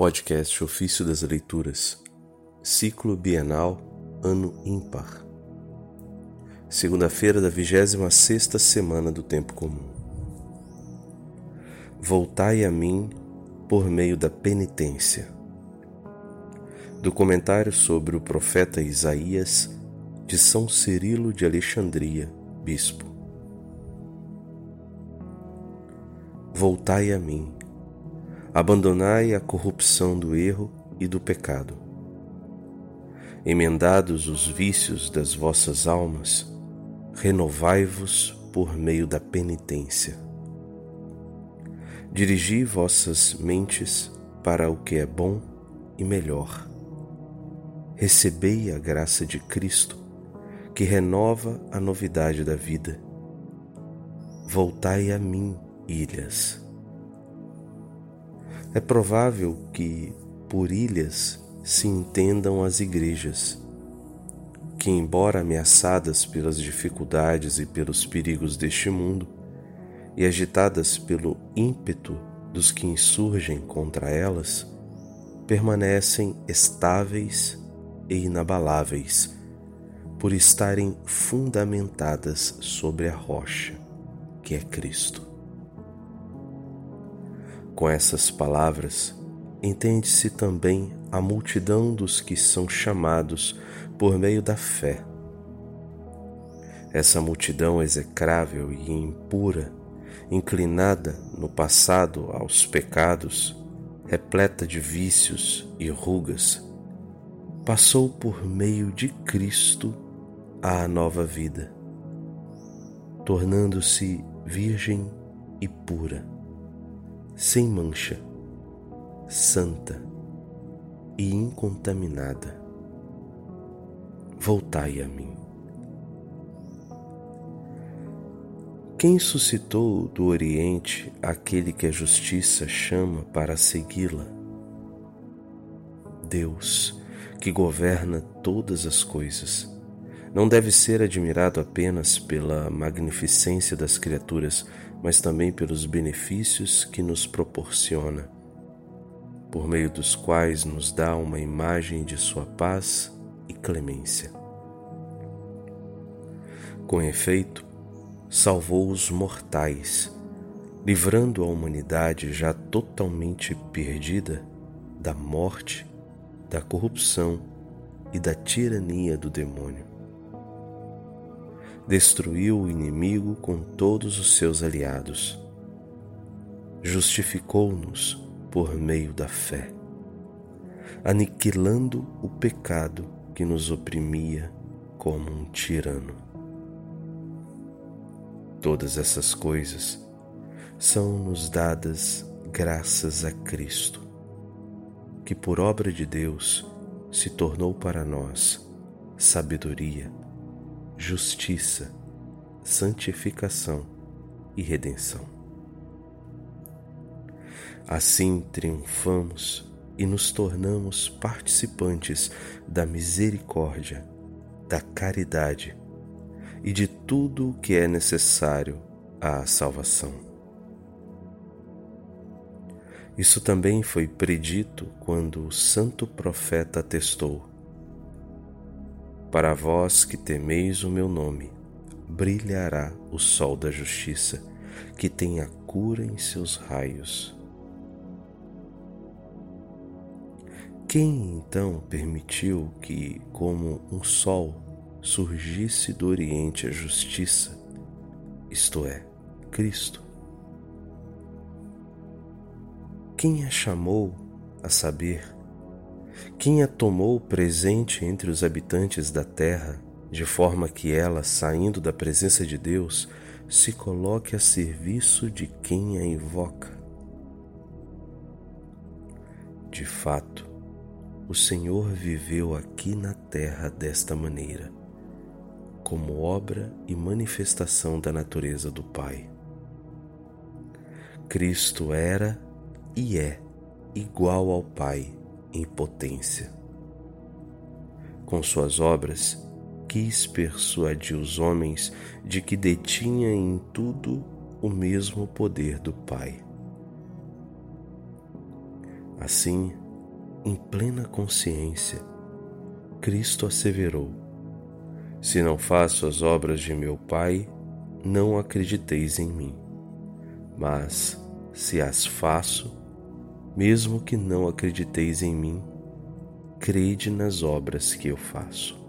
Podcast Ofício das Leituras, Ciclo Bienal, Ano Ímpar. Segunda-feira da 26 semana do Tempo Comum. Voltai a mim por meio da penitência. Do comentário sobre o profeta Isaías, de São Cirilo de Alexandria, Bispo. Voltai a mim abandonai a corrupção do erro e do pecado. Emendados os vícios das vossas almas, renovai-vos por meio da penitência. Dirigi vossas mentes para o que é bom e melhor. Recebei a graça de Cristo, que renova a novidade da vida. Voltai a mim, ilhas é provável que por ilhas se entendam as igrejas, que, embora ameaçadas pelas dificuldades e pelos perigos deste mundo, e agitadas pelo ímpeto dos que insurgem contra elas, permanecem estáveis e inabaláveis, por estarem fundamentadas sobre a rocha, que é Cristo. Com essas palavras, entende-se também a multidão dos que são chamados por meio da fé. Essa multidão execrável e impura, inclinada no passado aos pecados, repleta de vícios e rugas, passou por meio de Cristo à nova vida, tornando-se virgem e pura sem mancha, santa e incontaminada. Voltai a mim. Quem suscitou do Oriente aquele que a justiça chama para segui-la? Deus, que governa todas as coisas, não deve ser admirado apenas pela magnificência das criaturas, mas também pelos benefícios que nos proporciona, por meio dos quais nos dá uma imagem de sua paz e clemência. Com efeito, salvou os mortais, livrando a humanidade já totalmente perdida da morte, da corrupção e da tirania do demônio destruiu o inimigo com todos os seus aliados. Justificou-nos por meio da fé, aniquilando o pecado que nos oprimia como um tirano. Todas essas coisas são-nos dadas graças a Cristo, que por obra de Deus se tornou para nós sabedoria justiça, santificação e redenção. Assim triunfamos e nos tornamos participantes da misericórdia, da caridade e de tudo o que é necessário à salvação. Isso também foi predito quando o santo profeta atestou: para vós que temeis o meu nome, brilhará o sol da justiça, que tem a cura em seus raios. Quem então permitiu que, como um sol, surgisse do Oriente a justiça, isto é, Cristo? Quem a chamou, a saber, quem a tomou presente entre os habitantes da terra, de forma que ela, saindo da presença de Deus, se coloque a serviço de quem a invoca. De fato, o Senhor viveu aqui na terra desta maneira, como obra e manifestação da natureza do Pai. Cristo era e é igual ao Pai em potência. Com suas obras, quis persuadir os homens de que detinha em tudo o mesmo poder do Pai. Assim, em plena consciência, Cristo asseverou: Se não faço as obras de meu Pai, não acrediteis em mim. Mas, se as faço, mesmo que não acrediteis em mim, crede nas obras que eu faço.